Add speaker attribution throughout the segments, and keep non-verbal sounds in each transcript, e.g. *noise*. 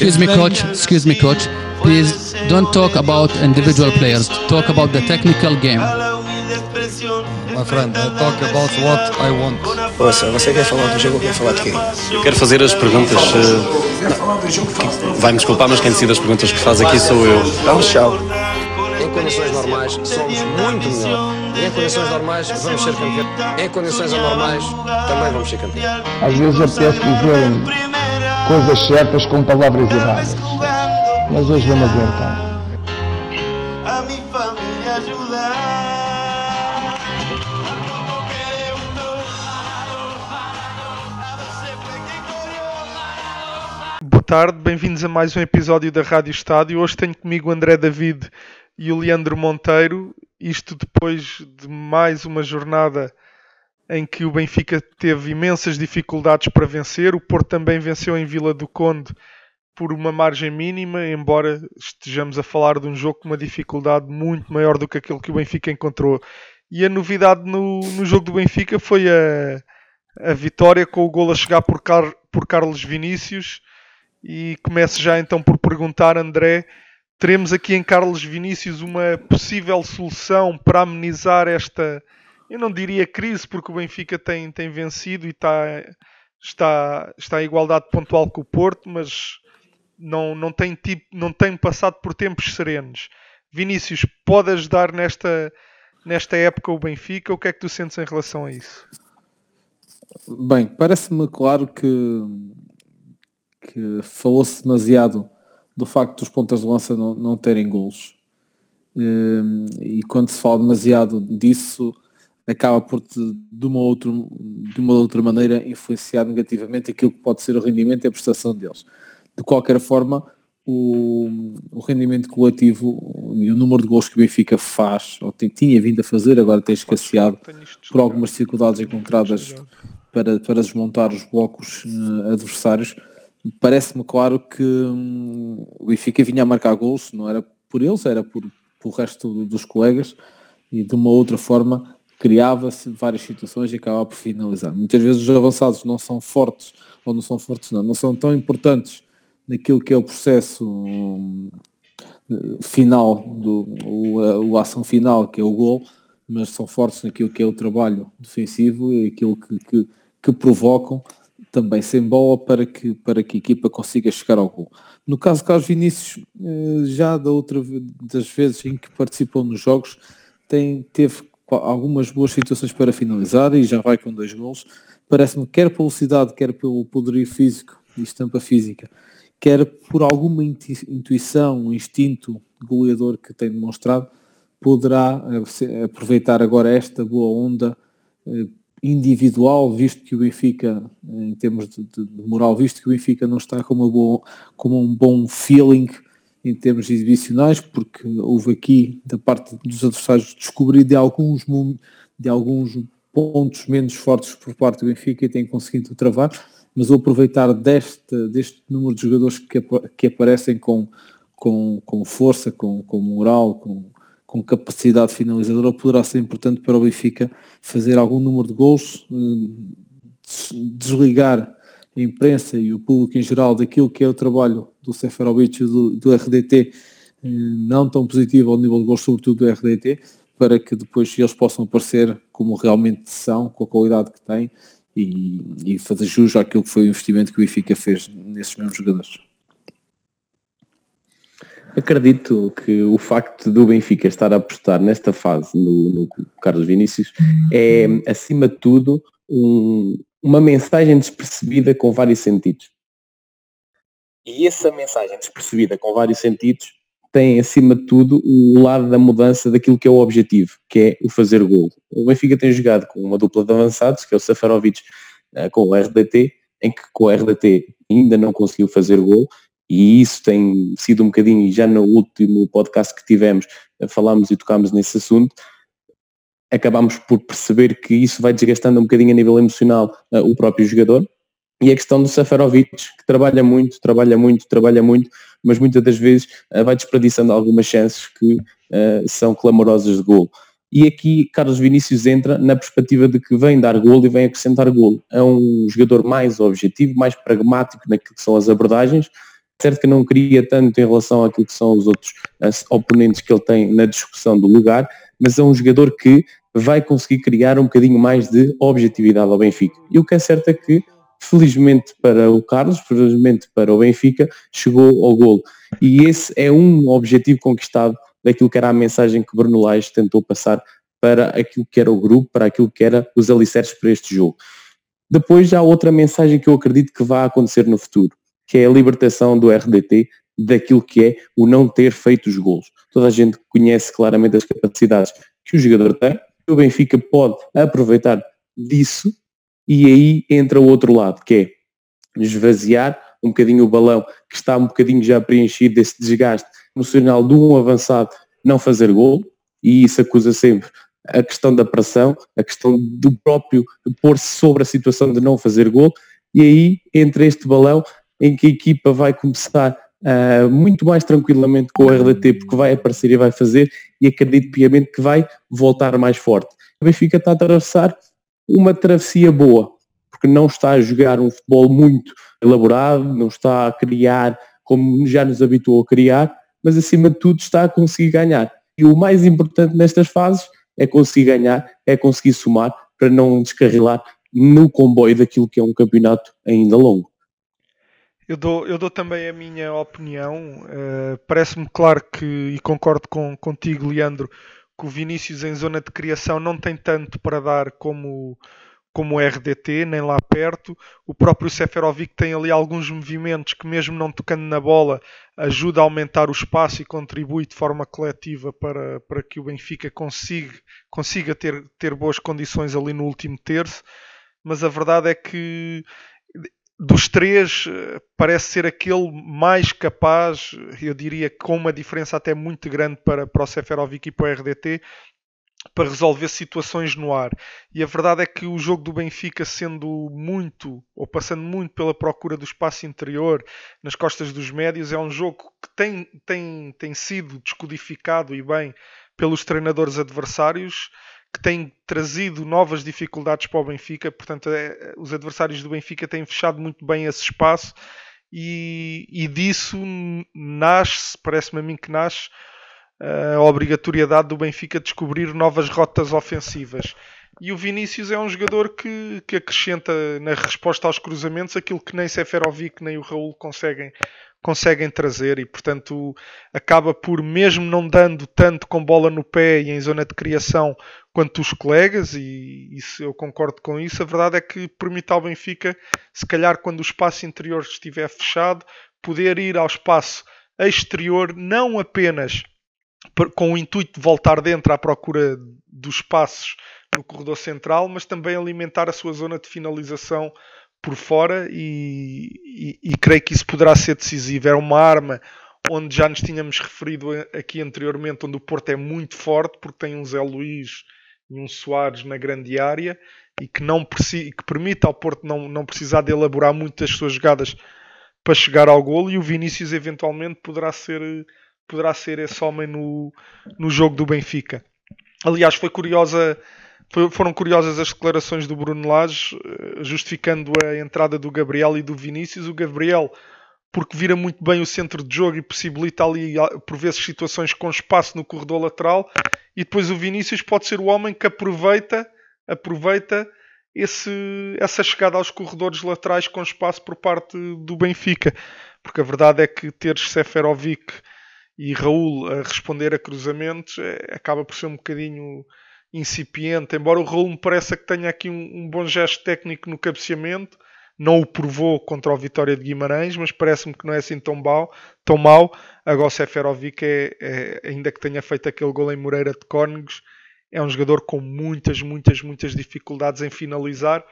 Speaker 1: Excuse me, coach. Excuse me, coach. Please don't talk about individual players. Talk about the technical game.
Speaker 2: My friend, I talk about what I want.
Speaker 3: Ouça, você quer falar do jogo ou quer falar de quê?
Speaker 4: Eu quero fazer as perguntas. eh, Vai-me desculpar, mas quem decide as perguntas que faz aqui sou eu.
Speaker 3: Então, tchau. Em condições normais, somos muito melhor. Em condições normais, vamos ser campeões. Em condições anormais, também vamos ser campeões.
Speaker 5: Às vezes apetece dizer coisas certas com palavras erradas. Mas hoje vamos aguentar.
Speaker 6: a.
Speaker 7: Boa tarde, bem-vindos a mais um episódio da Rádio Estádio. Hoje tenho comigo o André David e o Leandro Monteiro. Isto depois de mais uma jornada em que o Benfica teve imensas dificuldades para vencer. O Porto também venceu em Vila do Conde por uma margem mínima, embora estejamos a falar de um jogo com uma dificuldade muito maior do que aquele que o Benfica encontrou. E a novidade no, no jogo do Benfica foi a, a vitória com o gol a chegar por, Car- por Carlos Vinícius. E começo já então por perguntar, André, teremos aqui em Carlos Vinícius uma possível solução para amenizar esta, eu não diria crise, porque o Benfica tem, tem vencido e está, está, está em igualdade pontual com o Porto, mas não, não, tem tipo, não tem passado por tempos serenos. Vinícius, pode ajudar nesta, nesta época o Benfica? O que é que tu sentes em relação a isso?
Speaker 8: Bem, parece-me claro que, que falou-se demasiado do facto dos pontas de lança não, não terem golos. Hum, E quando se fala demasiado disso, acaba por de, uma, outra, de uma outra maneira influenciar negativamente aquilo que pode ser o rendimento e a prestação deles. De qualquer forma, o, o rendimento coletivo e o número de gols que o Benfica faz, ou tem- tinha vindo a fazer, agora tem escasseado por algumas dificuldades encontradas para, para desmontar os blocos eh, adversários. Parece-me claro que hum, o Benfica vinha a marcar gols, não era por eles, era por, por o resto do- dos colegas e de uma outra forma criava-se várias situações e acabava por finalizar. Muitas vezes os avançados não são fortes, ou não são fortes não, não são tão importantes naquilo que é o processo hum, final, do, o, a, ação final, que é o gol, mas são fortes naquilo que é o trabalho defensivo e aquilo que, que, que provocam também sem bola para que, para que a equipa consiga chegar ao gol. No caso de Carlos Vinícius, eh, já da outra das vezes em que participou nos jogos, tem, teve algumas boas situações para finalizar e já vai com dois gols. Parece-me quer pela velocidade, quer pelo poderio físico e estampa física, quer por alguma intuição, instinto goleador que tem demonstrado, poderá eh, aproveitar agora esta boa onda eh, individual, visto que o Benfica, em termos de, de- moral, visto que o Benfica não está com, uma boa, com um bom feeling em termos exibicionais, porque houve aqui, da parte dos adversários, descobrir de alguns, de alguns pontos menos fortes por parte do Benfica e tem conseguido travar, mas o aproveitar deste, deste número de jogadores que, que aparecem com, com, com força, com, com moral, com, com capacidade finalizadora, poderá ser importante para o Benfica fazer algum número de gols, eh, des- desligar a imprensa e o público em geral daquilo que é o trabalho do Seferovic e do, do RDT, eh, não tão positivo ao nível de gols, sobretudo do RDT, para que depois eles possam aparecer como realmente são, com a qualidade que têm e, e fazer jus àquilo que foi o investimento que o Benfica fez nesses mesmos jogadores.
Speaker 9: Acredito que o facto do Benfica estar a apostar nesta fase no, no Carlos Vinícius é, acima de tudo, um- uma mensagem despercebida com vários sentidos. E essa mensagem despercebida com vários sentidos tem, acima de tudo, o lado da mudança daquilo que é o objetivo, que é o fazer gol. O Benfica tem jogado com uma dupla de avançados, que é o Safarovic eh, com o RDT, em que com o RDT ainda não conseguiu fazer gol, e isso tem sido um bocadinho, e já no último podcast que tivemos, eh, falámos e tocámos nesse assunto, acabámos por perceber que isso vai desgastando um bocadinho a nível emocional eh, o próprio jogador, e a questão do Safarovic, que trabalha muito, trabalha muito, trabalha muito, mas muitas das vezes eh, vai desperdiçando algumas chances que eh, são clamorosas de gol. E aqui Carlos Vinícius entra na perspectiva de que vem dar gol e vem acrescentar gol. É um jogador mais objetivo, mais pragmático naquilo que são as abordagens, certo que não cria tanto em relação àquilo que são os outros oponentes que ele tem na discussão do lugar, mas é um jogador que vai conseguir criar um bocadinho mais de objetividade ao Benfica. E o que é certo é que, felizmente para o Carlos, felizmente para o Benfica, chegou ao gol. E esse é um objetivo conquistado daquilo que era a mensagem que Bruno Lage tentou passar para aquilo que era o grupo, para aquilo que era os alicerces para este jogo. Depois já há outra mensagem que eu acredito que vai acontecer no futuro, que é a libertação do RDT daquilo que é o não ter feito os golos. Toda a gente conhece claramente as capacidades que o jogador tem, o Benfica pode aproveitar disso e aí entra o outro lado, que é esvaziar um bocadinho o balão que está um bocadinho já preenchido desse desgaste emocional de um avançado não fazer gol, e isso acusa sempre a questão da pressão, a questão do próprio pôr-se sobre a situação de não fazer gol, e aí entra este balão em que a equipa vai começar uh, muito mais tranquilamente com o RDT, porque vai aparecer e vai fazer, e acredito piamente que vai voltar mais forte. O Benfica está a atravessar uma travessia boa, porque não está a jogar um futebol muito elaborado, não está a criar como já nos habituou a criar, mas acima de tudo está a conseguir ganhar. E o mais importante nestas fases é conseguir ganhar, é conseguir somar para não descarrilar no comboio daquilo que é um campeonato ainda longo.
Speaker 7: Eu dou, eu dou também a minha opinião. Uh, Parece-me claro que, e concordo com, contigo, Leandro, que o Vinícius em zona de criação não tem tanto para dar como como o RDT, nem lá perto. O próprio Seferovic tem ali alguns movimentos que, mesmo não tocando na bola, ajuda a aumentar o espaço e contribui de forma coletiva para, para que o Benfica consiga, consiga ter, ter boas condições ali no último terço. Mas a verdade é que dos três parece ser aquele mais capaz, eu diria com uma diferença até muito grande para, para o Seferovic e para o RDT, para resolver situações no ar. E a verdade é que o jogo do Benfica, sendo muito, ou passando muito pela procura do espaço interior, nas costas dos médios, é um jogo que tem, tem, tem sido descodificado e bem pelos treinadores adversários, que tem trazido novas dificuldades para o Benfica. Portanto, é, os adversários do Benfica têm fechado muito bem esse espaço. E, e disso nasce, parece-me a mim que nasce, a obrigatoriedade do Benfica descobrir novas rotas ofensivas. E o Vinícius é um jogador que, que acrescenta na resposta aos cruzamentos aquilo que nem Seferovic nem o Raul conseguem, conseguem trazer e, portanto, acaba por, mesmo não dando tanto com bola no pé e em zona de criação quanto os colegas, e isso, eu concordo com isso, a verdade é que permite ao Benfica, se calhar quando o espaço interior estiver fechado, poder ir ao espaço exterior não apenas com o intuito de voltar dentro à procura dos espaços no corredor central, mas também alimentar a sua zona de finalização por fora e, e, e, creio que isso poderá ser decisivo. Era uma arma onde já nos tínhamos referido aqui anteriormente, onde o Porto é muito forte porque tem um Zé Luís e um Soares na grande área e que, não que permite ao Porto não, não precisar de elaborar muitas suas jogadas para chegar ao golo e o Vinícius eventualmente poderá ser poderá ser esse homem no, no jogo do Benfica. Aliás, foi curiosa, foram curiosas as declarações do Bruno Lage, eh, justificando a entrada do Gabriel e do Vinícius. O Gabriel, porque vira muito bem o centro de jogo e possibilita ali, por vezes, situações com espaço no corredor lateral. E depois o Vinícius pode ser o homem que aproveita, aproveita esse, essa chegada aos corredores laterais com espaço por parte do Benfica. Porque a verdade é que teres Seferovic e Raul a responder a cruzamentos é, acaba por ser um bocadinho incipiente, embora o Raul me pareça que tenha aqui um, um bom gesto técnico no cabeceamento, não o provou contra o Vitória de Guimarães, mas parece-me que não é assim tão mau. Tão mau. Agora o Seferovic, é, é, ainda que tenha feito aquele gol em Moreira de Cónegos, é um jogador com muitas, muitas, muitas dificuldades em finalizar.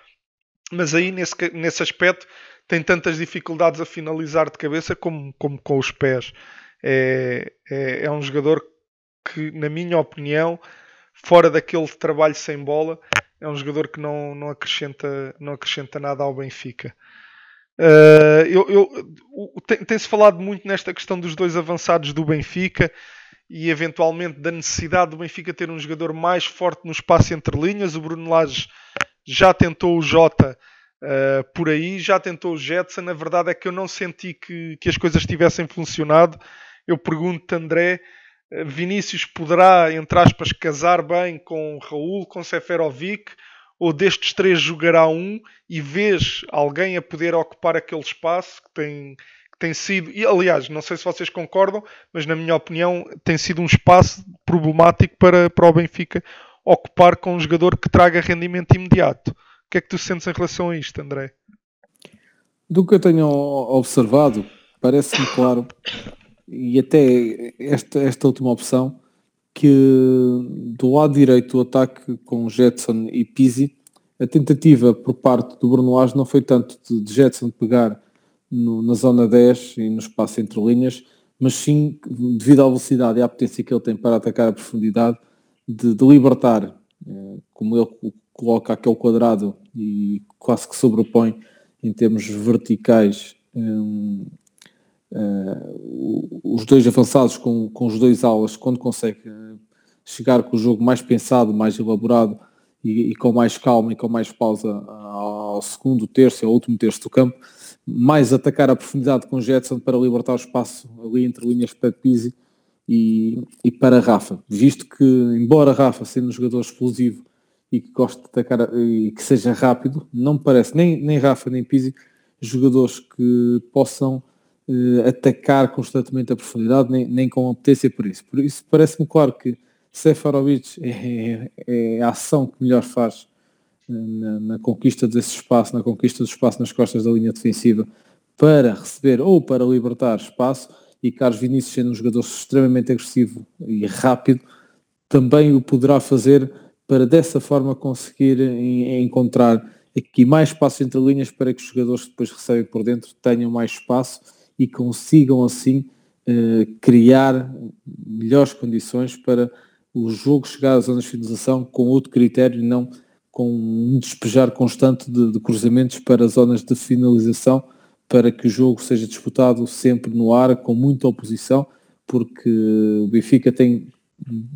Speaker 7: Mas aí, nesse, nesse aspecto, tem tantas dificuldades a finalizar de cabeça como, como com os pés é, é, é um jogador que, na minha opinião, fora daquele trabalho sem bola, é um jogador que não, não, acrescenta, não acrescenta nada ao Benfica. Uh, eu, eu, tem-se falado muito nesta questão dos dois avançados do Benfica e eventualmente da necessidade do Benfica ter um jogador mais forte no espaço entre linhas. O Bruno Lage já tentou o Jota uh, por aí, já tentou o Jetson. A verdade é que eu não senti que, que as coisas tivessem funcionado. Eu pergunto-te, André, Vinícius poderá, entre aspas, casar bem com Raul, com Seferovic, ou destes três jogará um e vês alguém a poder ocupar aquele espaço que tem, que tem sido, e aliás, não sei se vocês concordam, mas na minha opinião tem sido um espaço problemático para, para o Benfica ocupar com um jogador que traga rendimento imediato. O que é que tu sentes em relação a isto, André?
Speaker 8: Do que eu tenho observado, parece-me claro, e até esta, esta última opção, que do lado direito do ataque com Jetson e Pizzi, a tentativa por parte do Bruno Lage não foi tanto de, de Jetson pegar no, na zona 10 e no espaço entre linhas, mas sim, devido à velocidade e à potência que ele tem para atacar a profundidade, de, de libertar, eh, como ele coloca aquele quadrado e quase que sobrepõe em termos verticais um, uh, os dois avançados com, com os dois alas, quando consegue eh, chegar com o jogo mais pensado, mais elaborado e, e, com mais calma e com mais pausa ao segundo terço, ao último terço do campo, mais atacar a profundidade com Jetson para libertar o espaço ali entre linhas para Pizzi e, e para Rafa, visto que, embora Rafa sendo um jogador explosivo e que goste de atacar e que seja rápido, não me parece, nem, nem Rafa nem Pizzi, jogadores que possam eh, atacar constantemente a profundidade, nem, nem com potência por isso. Por isso parece-me claro que Sefarovic é, é, é, a ação que melhor faz eh, na, na, conquista desse espaço, na conquista do espaço nas costas da linha defensiva, para receber ou para libertar espaço, e Carlos Vinícius sendo um jogador extremamente agressivo e rápido, também o poderá fazer para dessa forma conseguir encontrar aqui mais espaço entre linhas para que os jogadores que depois recebem por dentro tenham mais espaço e consigam assim eh, criar melhores condições para o jogo chegar às zonas de finalização com outro critério e não com um despejar constante de, de cruzamentos para zonas de finalização para que o jogo seja disputado sempre no ar, com muita oposição, porque o Benfica tem,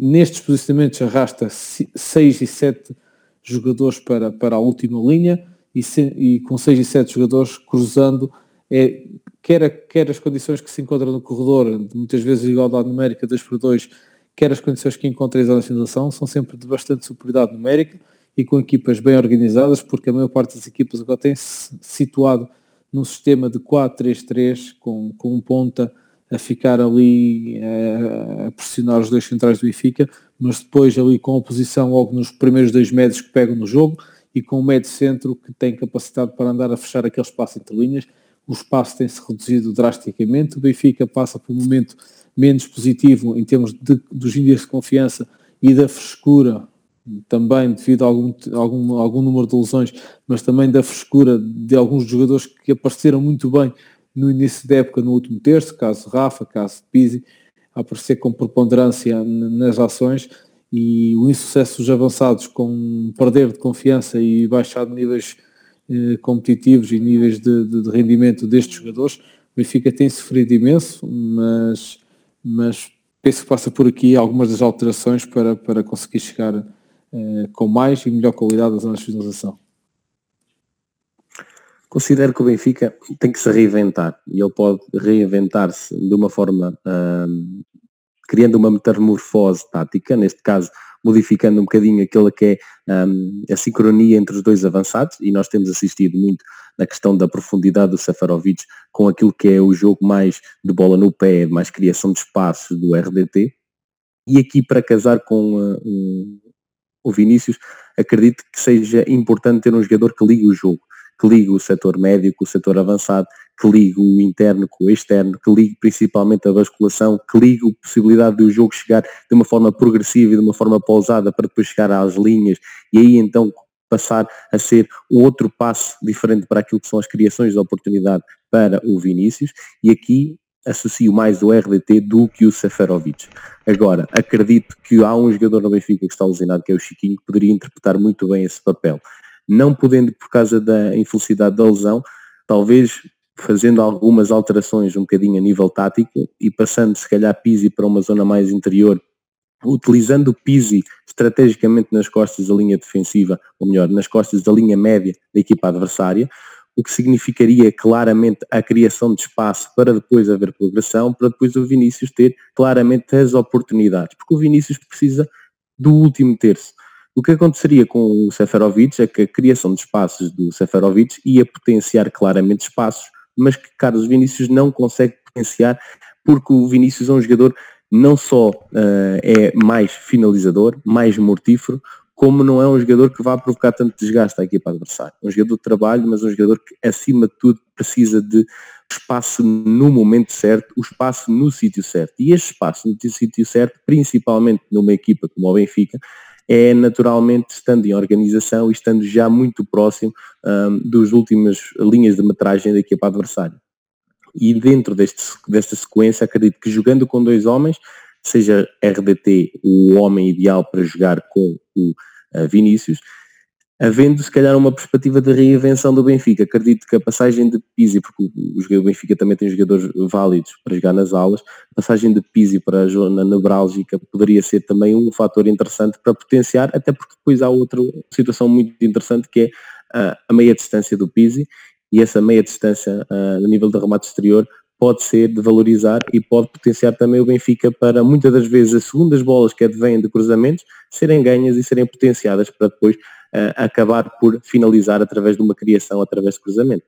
Speaker 8: nestes posicionamentos, arrasta 6 e 7 jogadores para, para a última linha e, se, e com 6 e 7 jogadores cruzando, é, quer, a, quer as condições que se encontram no corredor, muitas vezes igualdade numérica 2 por 2, quer as condições que encontram na finalização, são sempre de bastante superioridade numérica e com equipas bem organizadas, porque a maior parte das equipas agora tem -se situado num sistema de 4-3-3 com, com um ponta a ficar ali a, a, pressionar os dois centrais do Benfica, mas depois ali com a oposição logo nos primeiros dois médios que pegam no jogo e com o médio centro que tem capacidade para andar a fechar aquele espaço entre linhas. O espaço tem-se reduzido drasticamente, o Benfica passa por um momento menos positivo em termos de, dos índices de confiança e da frescura também devido a algum, algum, algum número de lesões, mas também da frescura de alguns jogadores que apareceram muito bem no início da época, no último terço, caso Rafa, caso Pizzi, a aparecer com preponderância nas ações e o insucesso dos avançados com perder de confiança e baixar de níveis eh, competitivos e níveis de, de, de, rendimento destes jogadores, o Benfica tem sofrido imenso, mas, mas penso que passa por aqui algumas das alterações para, para conseguir chegar eh, com mais e melhor qualidade das zonas de finalização.
Speaker 9: Considero que o Benfica tem que se reinventar e ele pode reinventar-se de uma forma criando uma metamorfose tática, neste caso modificando um bocadinho aquilo que é um, a sincronia entre os dois avançados e nós temos assistido muito na questão da profundidade do Safarovic com aquilo que é o jogo mais de bola no pé, mais criação de espaços do RDT e aqui para casar com uh, um, o Vinícius, acredito que seja importante ter um jogador que ligue o jogo, que ligue o setor médio com o setor avançado, que ligue o interno com o externo, que ligue principalmente a basculação, que ligue a possibilidade do jogo chegar de uma forma progressiva e de uma forma pausada para depois chegar às linhas e aí então passar a ser outro passo diferente para aquilo que são as criações de oportunidade para o Vinícius e aqui associo mais o RDT do que o Seferovic. Agora, acredito que há um jogador no Benfica que está alucinado, que é o Chiquinho, que poderia interpretar muito bem esse papel. Não podendo, por causa da infelicidade da lesão, talvez fazendo algumas alterações um bocadinho a nível tático e passando se calhar Pisi para uma zona mais interior utilizando o Pizzi estrategicamente nas costas da linha defensiva, ou melhor, nas costas da linha média da equipa adversária, o que significaria claramente a criação de espaço para depois haver progressão, para depois o Vinícius ter claramente as oportunidades, porque o Vinícius precisa do último terço. O que aconteceria com o Seferovic é que a criação de espaços do Seferovic ia potenciar claramente espaços, mas que Carlos Vinícius não consegue potenciar porque o Vinícius é um jogador não só uh, é mais finalizador, mais mortífero, como não é um jogador que vá provocar tanto desgaste à equipa adversária. Um jogador de trabalho, mas um jogador que, acima de tudo, precisa de espaço no momento certo, o espaço no sítio certo. E este espaço no sítio certo, principalmente numa equipa como o Benfica, é naturalmente estando em organização e estando já muito próximo um, dos últimas linhas de metragem da equipa adversária. E dentro deste, desta sequência, acredito que jogando com dois homens, seja RDT o homem ideal para jogar com o uh, Vinícius, havendo se calhar uma perspectiva de reinvenção do Benfica. Acredito que a passagem de Pizzi, porque o Benfica também tem jogadores válidos para jogar nas aulas, a passagem de Pizzi para a zona nebrálgica poderia ser também um fator interessante para potenciar, até porque depois há outra situação muito interessante que é a, a meia distância do Pizzi e essa meia distância no nível de remate exterior pode ser de valorizar e pode potenciar também o Benfica para muitas das vezes as segundas bolas que advêm de cruzamentos serem ganhas e serem potenciadas para depois acabar por finalizar através de uma criação através de cruzamento.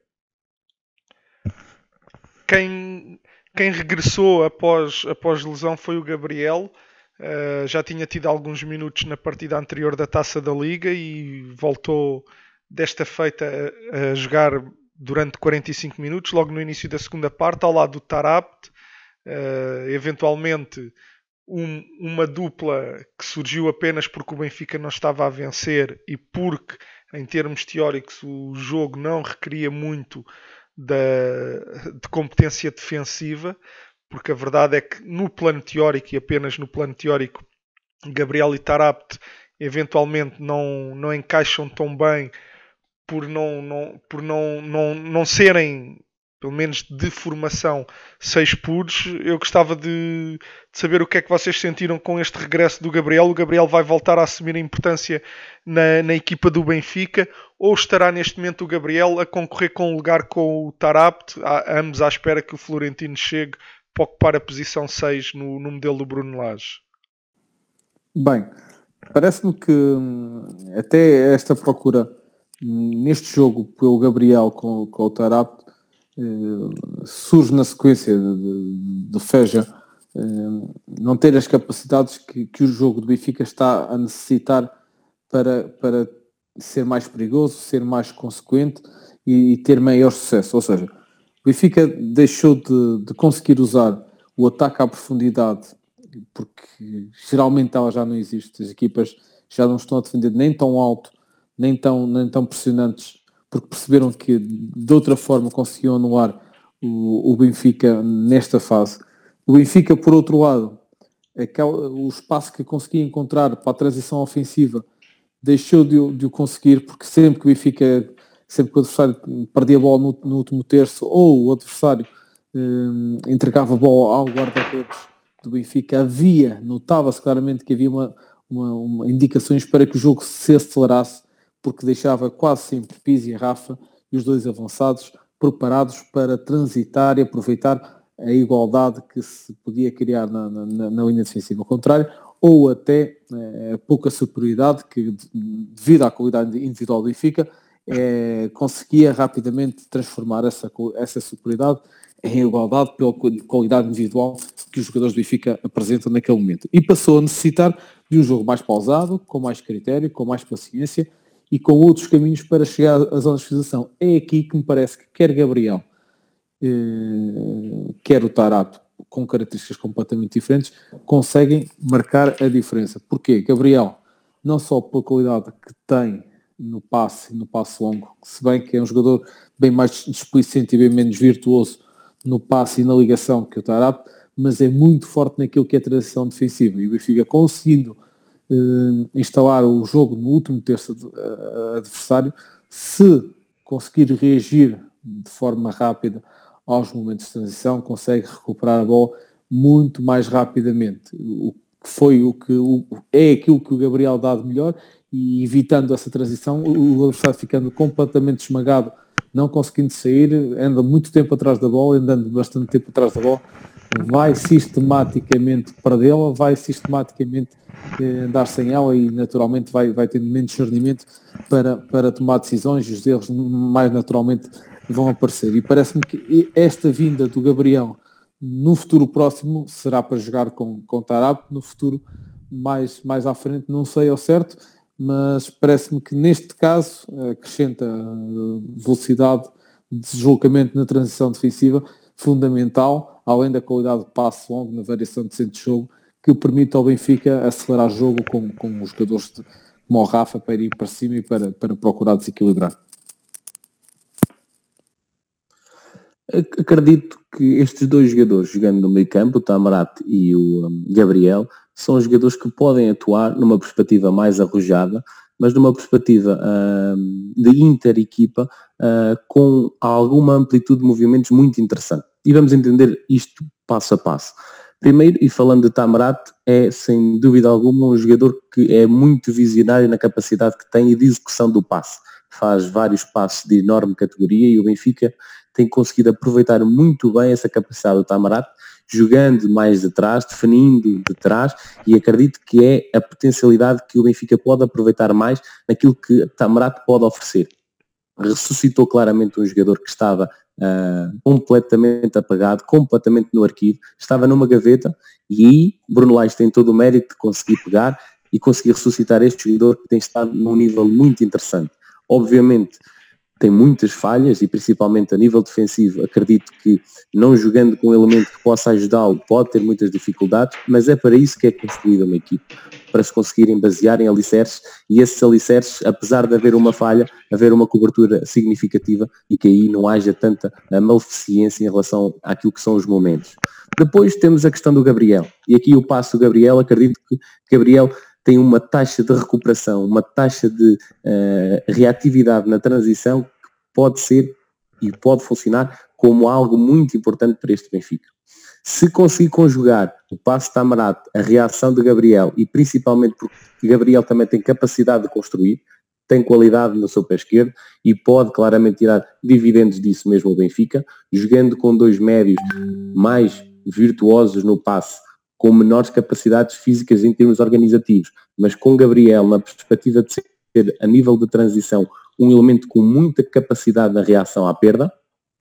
Speaker 7: Quem, quem regressou após, após lesão foi o Gabriel. Uh, já tinha tido alguns minutos na partida anterior da Taça da Liga e voltou desta feita a, a jogar durante 45 minutos, logo no início da segunda parte, ao lado do Tarabt, uh, eventualmente um, uma dupla que surgiu apenas porque o Benfica não estava a vencer e porque, em termos teóricos, o jogo não requeria muito da, de competência defensiva, porque a verdade é que no plano teórico e apenas no plano teórico, Gabriel e Tarabt eventualmente não, não encaixam tão bem por não, não, por não, não, não serem, pelo menos de formação, seis puros. Eu gostava de, de, saber o que é que vocês sentiram com este regresso do Gabriel. O Gabriel vai voltar a assumir a importância na, na equipa do Benfica ou estará neste momento o Gabriel a concorrer com um lugar com o Tarapt, ambos à espera que o Florentino chegue para ocupar a posição 6 no, no modelo do Bruno Lage?
Speaker 8: Bem, parece-me que hum, até esta procura neste jogo pelo Gabriel com, com o Tarap eh, surge na sequência do Feja eh, não ter as capacidades que, que o jogo do Benfica está a necessitar para, para ser mais perigoso, ser mais consequente e, e ter maior sucesso. Ou seja, o Benfica deixou de, de conseguir usar o ataque à profundidade porque geralmente ela já não existe, as equipas já não estão a defender nem tão alto nem tão, nem tão pressionantes, porque perceberam que de outra forma conseguiam anular o, o Benfica nesta fase. O Benfica, por outro lado, o espaço que conseguia encontrar para a transição ofensiva deixou de, de o conseguir, porque sempre que o Benfica, sempre que o adversário perdia a bola no, no último terço, ou o adversário eh, entregava a bola ao guarda-redes do Benfica, havia, notava-se claramente que havia uma, uma, uma, indicações para que o jogo se acelerasse porque deixava quase sempre Pizzi e Rafa e os dois avançados preparados para transitar e aproveitar a igualdade que se podia criar na, na, na linha defensiva ao contrário, ou até é, pouca superioridade que, devido à qualidade individual do Benfica, é, conseguia rapidamente transformar essa, essa superioridade em igualdade pela qualidade individual que os jogadores do Benfica apresentam naquele momento. E passou a necessitar de um jogo mais pausado, com mais critério, com mais paciência, e com outros caminhos para chegar à zona de finalização. É aqui que me parece que quer Gabriel, eh, quer o Tarato, com características completamente diferentes, conseguem marcar a diferença. Porquê? Gabriel, não só pela qualidade que tem no passe no passe longo, se bem que é um jogador bem mais displicente e bem menos virtuoso no passe e na ligação que o Tarap, mas é muito forte naquilo que é a transição defensiva. E o Benfica conseguindo instalar o jogo no último terço uh, adversário, se conseguir reagir de forma rápida aos momentos de transição, consegue recuperar a bola muito mais rapidamente. O, foi o que o, é aquilo que o Gabriel dá de melhor e evitando essa transição, o adversário ficando completamente esmagado, não conseguindo sair, anda muito tempo atrás da bola, andando bastante tempo atrás da bola, vai sistematicamente perdê-la, vai sistematicamente eh, andar sem ela e naturalmente vai, vai tendo menos discernimento para, para tomar decisões e os erros mais naturalmente vão aparecer. E parece-me que esta vinda do Gabriel no futuro próximo será para jogar com, com Tarap, no futuro mais, mais à frente, não sei ao certo, mas parece-me que neste caso acrescenta velocidade de deslocamento na transição defensiva fundamental, além da qualidade de passe longo na variação de centro de jogo, que permite ao Benfica acelerar o jogo com, com os jogadores de, como o Rafa para ir para cima e para, para procurar desequilibrar.
Speaker 9: Acredito que estes dois jogadores jogando no meio campo, o Tamarat e o Gabriel, são jogadores que podem atuar numa perspectiva mais arrojada, mas numa perspectiva uh, de inter-equipa uh, com alguma amplitude de movimentos muito interessante. E vamos entender isto passo a passo. Primeiro, e falando de Tamarat, é sem dúvida alguma um jogador que é muito visionário na capacidade que tem e de execução do passe. Faz vários passos de enorme categoria e o Benfica tem conseguido aproveitar muito bem essa capacidade do Tamarat, jogando mais de trás, definindo de trás, e acredito que é a potencialidade que o Benfica pode aproveitar mais naquilo que Tamarat pode oferecer. Ressuscitou claramente um jogador que estava uh, completamente apagado, completamente no arquivo, estava numa gaveta, e aí Bruno Lage tem todo o mérito de conseguir pegar e conseguir ressuscitar este jogador que tem estado num nível muito interessante. Obviamente, tem muitas falhas e principalmente a nível defensivo acredito que não jogando com um elemento que possa ajudá-lo pode ter muitas dificuldades, mas é para isso que é construída uma equipe, para se conseguirem basear em alicerces e esses alicerces, apesar de haver uma falha, haver uma cobertura significativa e que aí não haja tanta maleficiência em relação àquilo que são os momentos. Depois temos a questão do Gabriel, e aqui o passo do Gabriel, acredito que Gabriel tem uma taxa de recuperação, uma taxa de uh, reatividade na transição pode ser e pode funcionar como algo muito importante para este Benfica. Se conseguir conjugar o passo de Tamarat, a reação de Gabriel e principalmente porque Gabriel também tem capacidade de construir, tem qualidade no seu pé esquerdo e pode claramente tirar dividendos disso mesmo o Benfica, jogando com dois médios mais virtuosos no passe com menores capacidades físicas em termos organizativos, mas com Gabriel na perspectiva de ser a nível de transição um elemento com muita capacidade na reação à perda,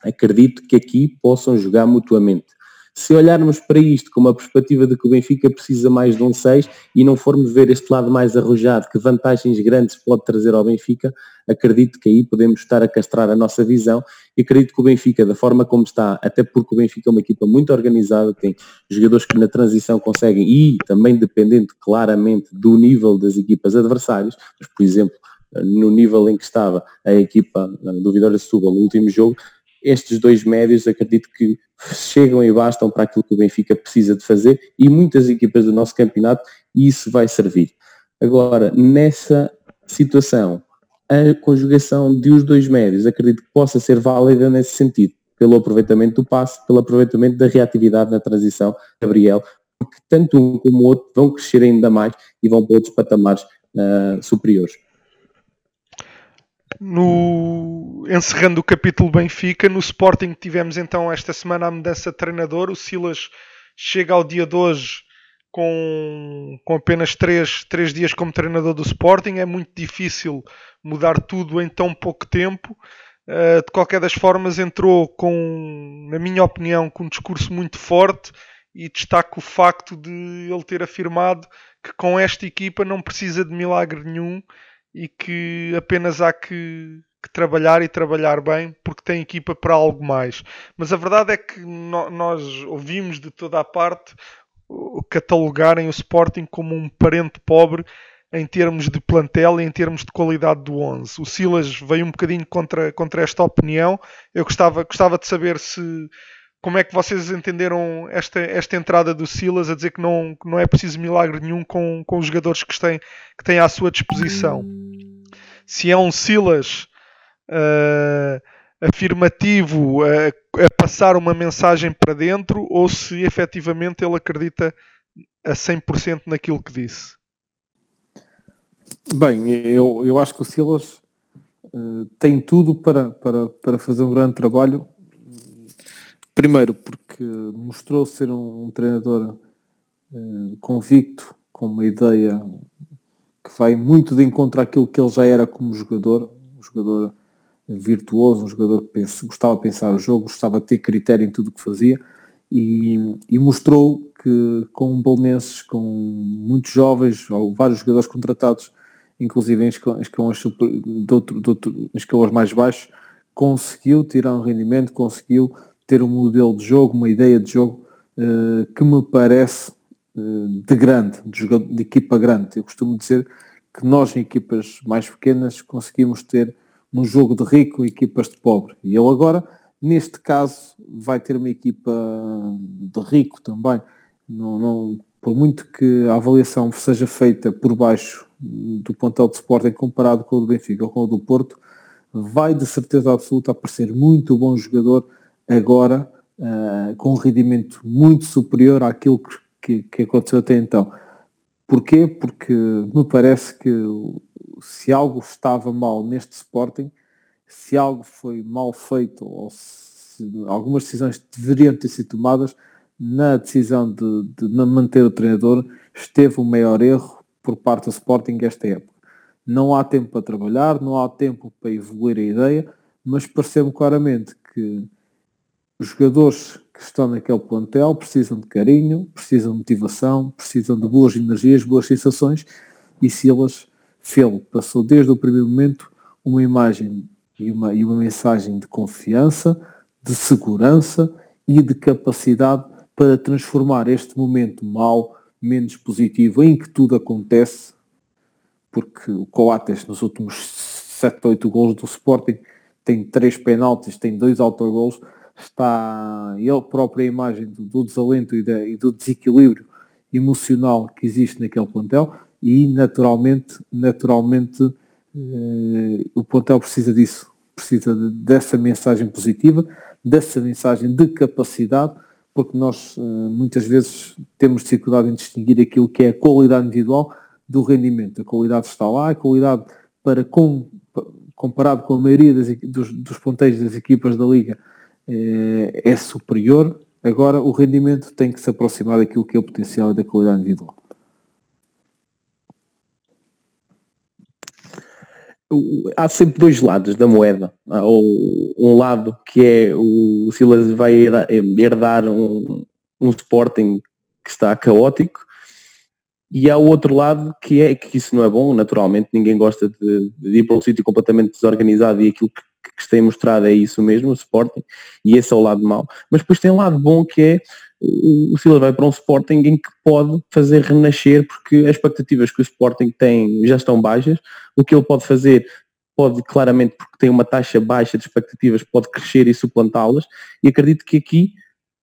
Speaker 9: acredito que aqui possam jogar mutuamente. Se olharmos para isto com uma perspectiva de que o Benfica precisa mais de um 6 e não formos ver este lado mais arrojado, que vantagens grandes pode trazer ao Benfica, acredito que aí podemos estar a castrar a nossa visão e acredito que o Benfica, da forma como está, até porque o Benfica é uma equipa muito organizada, tem jogadores que na transição conseguem, e também dependendo claramente do nível das equipas adversárias, mas por exemplo, no nível em que estava a equipa do Vitória Setúbal no último jogo, estes dois médios acredito que chegam e bastam para aquilo que o Benfica precisa de fazer e muitas equipas do nosso campeonato e isso vai servir. Agora, nessa situação, a conjugação de os dois médios acredito que possa ser válida nesse sentido, pelo aproveitamento do passe, pelo aproveitamento da reatividade na transição, Gabriel, porque tanto um como o outro vão crescer ainda mais e vão para outros patamares uh, superiores
Speaker 7: no encerrando o capítulo Benfica, no Sporting tivemos então esta semana a mudança de treinador. O Silas chega ao dia de hoje com, com apenas 3, três dias como treinador do Sporting. É muito difícil mudar tudo em tão pouco tempo. Uh, de qualquer das formas, entrou com, na minha opinião, com um discurso muito forte e destaco o facto de ele ter afirmado que com esta equipa não precisa de milagre nenhum e que apenas há que, que, trabalhar e trabalhar bem porque tem equipa para algo mais. Mas a verdade é que no, nós ouvimos de toda a parte catalogarem o Sporting como um parente pobre em termos de plantel e em termos de qualidade do 11. O Silas veio um bocadinho contra, contra esta opinião. Eu gostava, gostava de saber se como é que vocês entenderam esta, esta entrada do Silas a dizer que não, que não é preciso milagre nenhum com, com os jogadores que têm, que têm à sua disposição? Se é um Silas uh, afirmativo a, a, passar uma mensagem para dentro ou se efetivamente ele acredita a 100% naquilo que disse?
Speaker 8: Bem, eu, eu acho que o Silas uh, tem tudo para, para, para fazer um grande trabalho. Primeiro, porque mostrou ser um, um treinador uh, convicto, com uma ideia que vai muito de encontro àquilo que ele já era como jogador, um jogador virtuoso, um jogador que pensa, gostava de pensar o jogo, gostava de ter critério em tudo o que fazia e, e mostrou que com bolonenses, com muitos jovens, ou vários jogadores contratados, inclusive em escalões, de outro, de outro, escalões mais baixos, conseguiu tirar um rendimento, conseguiu ter um modelo de jogo, uma ideia de jogo uh, que me parece uh, de grande, de, jogador, de equipa grande. Eu costumo dizer que nós em equipas mais pequenas conseguimos ter um jogo de rico e equipas de pobre. E ele agora, neste caso, vai ter uma equipa de rico também. Não, não, por muito que a avaliação seja feita por baixo do pontal de Sporting comparado com o do Benfica ou com o do Porto, vai de certeza absoluta aparecer muito bom jogador agora, uh, com um rendimento muito superior àquilo que, que, que aconteceu até então. Porquê? Porque me parece que se algo estava mal neste Sporting, se algo foi mal feito ou se algumas decisões deveriam ter sido tomadas, na decisão de, de manter o treinador esteve o maior erro por parte do Sporting esta época. Não há tempo para trabalhar, não há tempo para evoluir a ideia, mas percebo claramente que os jogadores que estão naquele plantel precisam de carinho, precisam de motivação, precisam de boas energias, boas sensações e Silas fê-lo. Passou desde o primeiro momento uma imagem e uma, e uma mensagem de confiança, de segurança e de capacidade para transformar este momento mau, menos positivo, em que tudo acontece, porque o Coates nos últimos 7, 8 gols do Sporting tem três penaltis, tem dois autogols, está ele próprio a imagem do, do desalento e, de, e, do desequilíbrio emocional que existe naquele plantel e naturalmente, naturalmente eh, o plantel precisa disso, precisa de, dessa mensagem positiva, dessa mensagem de capacidade porque nós eh, muitas vezes temos dificuldade em distinguir aquilo que é a qualidade individual do rendimento. A qualidade está lá, a qualidade para com, comparado com a maioria das, dos, dos ponteiros das equipas da Liga é, é superior. Agora o rendimento tem que se aproximar daquilo que é o potencial e da qualidade individual.
Speaker 9: há sempre dois lados da moeda. Há um lado que é o Silas vai herdar um, um Sporting que está caótico e há o outro lado que é que isso não é bom, naturalmente, ninguém gosta de, de ir para um sítio completamente desorganizado e aquilo que, que se tem mostrado é isso mesmo, o Sporting, e esse é o lado mau. Mas depois tem um lado bom que é o Silas vai para um Sporting em que pode fazer renascer, porque as expectativas que o Sporting tem já estão baixas. O que ele pode fazer pode claramente, porque tem uma taxa baixa de expectativas, pode crescer e suplantá-las. E acredito que aqui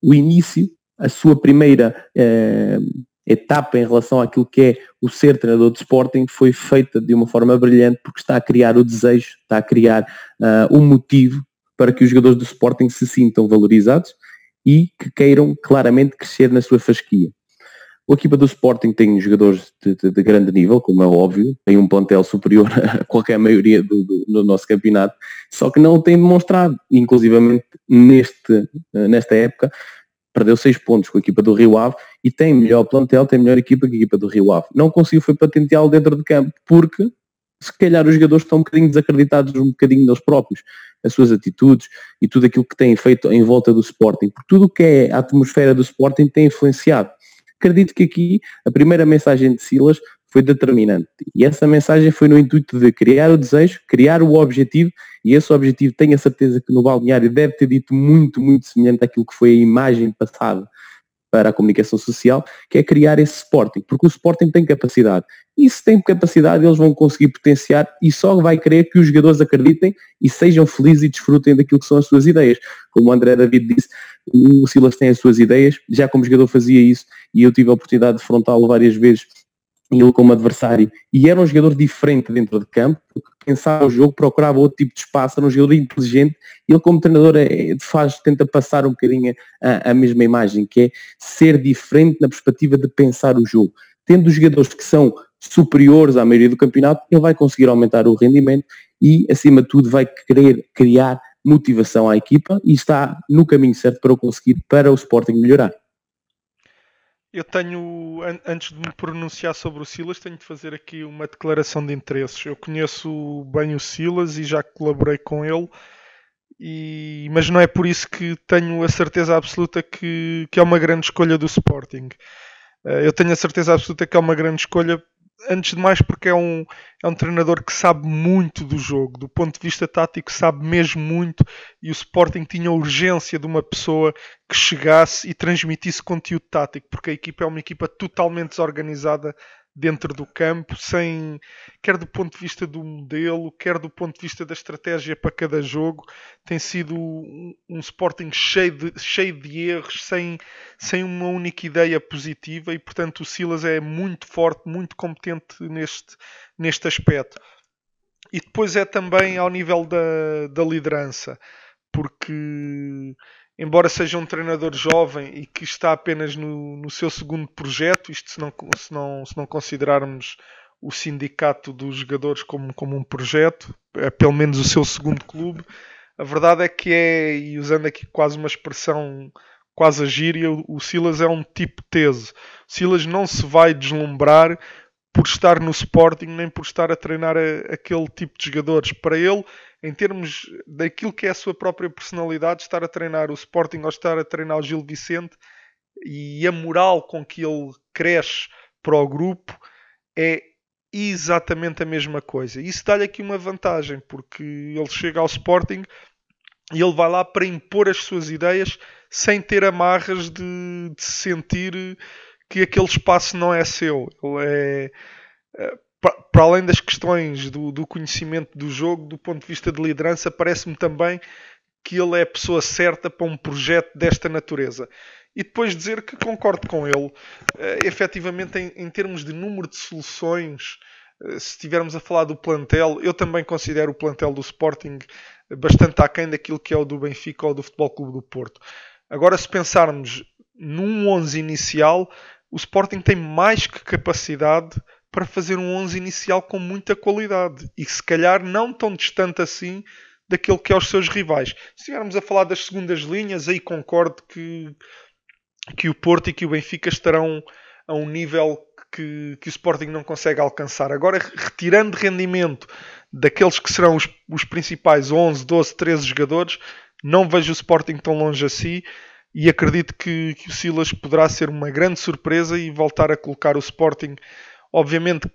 Speaker 9: o início, a sua primeira eh, etapa em relação àquilo que é o ser treinador de Sporting foi feita de uma forma brilhante porque está a criar o desejo, está a criar uh, um motivo para que os jogadores do Sporting se sintam valorizados e que queiram claramente crescer na sua fasquia. A equipa do Sporting tem jogadores de, de, de, grande nível, como é óbvio, tem um plantel superior *laughs* a qualquer maioria do, do, do nosso campeonato, só que não o tem demonstrado, inclusivamente neste, nesta época, perdeu seis pontos com a equipa do Rio Ave e tem melhor plantel, tem melhor equipa que a equipa do Rio Ave. Não conseguiu foi patenteá-lo dentro de campo, porque se calhar os jogadores estão um bocadinho desacreditados um bocadinho deles próprios as suas atitudes e tudo aquilo que têm feito em volta do Sporting, porque tudo o que é a atmosfera do Sporting tem influenciado. Acredito que aqui a primeira mensagem de Silas foi determinante. E essa mensagem foi no intuito de criar o desejo, criar o objetivo, e esse objetivo tenho a certeza que no balneário deve ter dito muito, muito semelhante àquilo que foi a imagem passada para a comunicação social, que é criar esse Sporting, porque o Sporting tem capacidade. E se tem capacidade, eles vão conseguir potenciar e só vai querer que os jogadores acreditem e sejam felizes e desfrutem daquilo que são as suas ideias. Como o André David disse, o Silas tem as suas ideias, já como jogador fazia isso e eu tive a oportunidade de frontá-lo várias vezes ele como adversário, e era um jogador diferente dentro de campo, pensava o jogo, procurava outro tipo de espaço, era um jogador inteligente, ele como treinador é, faz, tenta passar um bocadinho a, a mesma imagem, que é ser diferente na perspectiva de pensar o jogo. Tendo os jogadores que são superiores à maioria do campeonato, ele vai conseguir aumentar o rendimento e, acima de tudo, vai querer criar motivação à equipa e está no caminho certo para o conseguir, para o Sporting melhorar.
Speaker 7: Eu tenho, antes de me pronunciar sobre o Silas, tenho de fazer aqui uma declaração de interesses. Eu conheço bem o Silas e já colaborei com ele, e, mas não é por isso que tenho a certeza absoluta que, que é uma grande escolha do Sporting. Eh, eu tenho a certeza absoluta que é uma grande escolha antes de mais porque é um, é um treinador que sabe muito do jogo, do ponto de vista tático sabe mesmo muito e o Sporting tinha urgência de uma pessoa que chegasse e transmitisse conteúdo tático, porque a equipa é uma equipa totalmente desorganizada dentro do campo, sem quer do ponto de vista do modelo, quer do ponto de vista da estratégia para cada jogo, tem sido um, um Sporting cheio de, cheio de erros, sem, sem uma única ideia positiva, e portanto o Silas é muito forte, muito competente neste, neste aspecto. E depois é também ao nível da, da liderança, porque embora seja um treinador jovem e que está apenas no, no seu segundo projeto, isto se não, se, não, se não considerarmos o sindicato dos jogadores como, como um projeto, é pelo menos o seu segundo clube, a verdade é que é, e usando aqui quase uma expressão quase a gíria, o Silas é um tipo teso. O Silas não se vai deslumbrar por estar no Sporting nem por estar a treinar a, aquele tipo de jogadores. Para ele, em termos daquilo que é a sua própria personalidade, estar a treinar o Sporting ou estar a treinar o Gil Vicente e a moral com que ele cresce para o grupo é exatamente a mesma coisa. Isso dá-lhe aqui uma vantagem, porque ele chega ao Sporting e ele vai lá para impor as suas ideias sem ter amarras de, de sentir que aquele espaço não é seu. Ele é, é para além das questões do, do, conhecimento do jogo, do ponto de vista de liderança, parece-me também que ele é a pessoa certa para um projeto desta natureza. E depois dizer que concordo com ele, uh, efetivamente, em, em, termos de número de soluções, uh, se estivermos a falar do plantel, eu também considero o plantel do Sporting bastante aquém daquilo que é o do Benfica ou do Futebol Clube do Porto. Agora, se pensarmos num 11 inicial, o Sporting tem mais que capacidade para fazer um 11 inicial com muita qualidade e se calhar não tão distante assim daquele que é os seus rivais. Se estivermos a falar das segundas linhas, aí concordo que, que o Porto e que o Benfica estarão a um nível que, que o Sporting não consegue alcançar. Agora, retirando rendimento daqueles que serão os, os principais 11, 12, 13 jogadores, não vejo o Sporting tão longe assim e acredito que, que o Silas poderá ser uma grande surpresa e voltar a colocar o Sporting Obviamente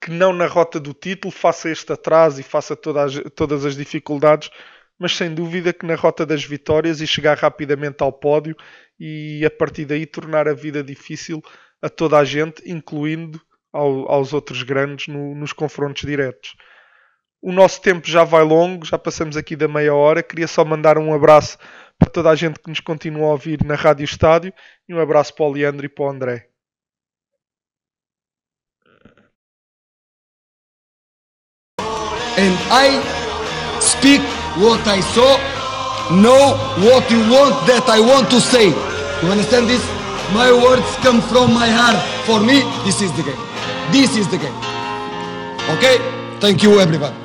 Speaker 7: que não na rota do título, faça este atraso e faça toda as, todas as dificuldades, mas sem dúvida que na rota das vitórias e chegar rapidamente ao pódio e a partir daí tornar a vida difícil a toda a gente, incluindo ao, aos outros grandes no, nos confrontos diretos. O nosso tempo já vai longo, já passamos aqui da meia hora. Queria só mandar um abraço para toda a gente que nos continua a ouvir na Rádio Estádio e um abraço para o Leandro e para o André.
Speaker 10: And I speak what I saw, know what you want that I want to say. You understand this? My words come from my heart. For me, this is the game. This is the game. Okay? Thank you, everybody.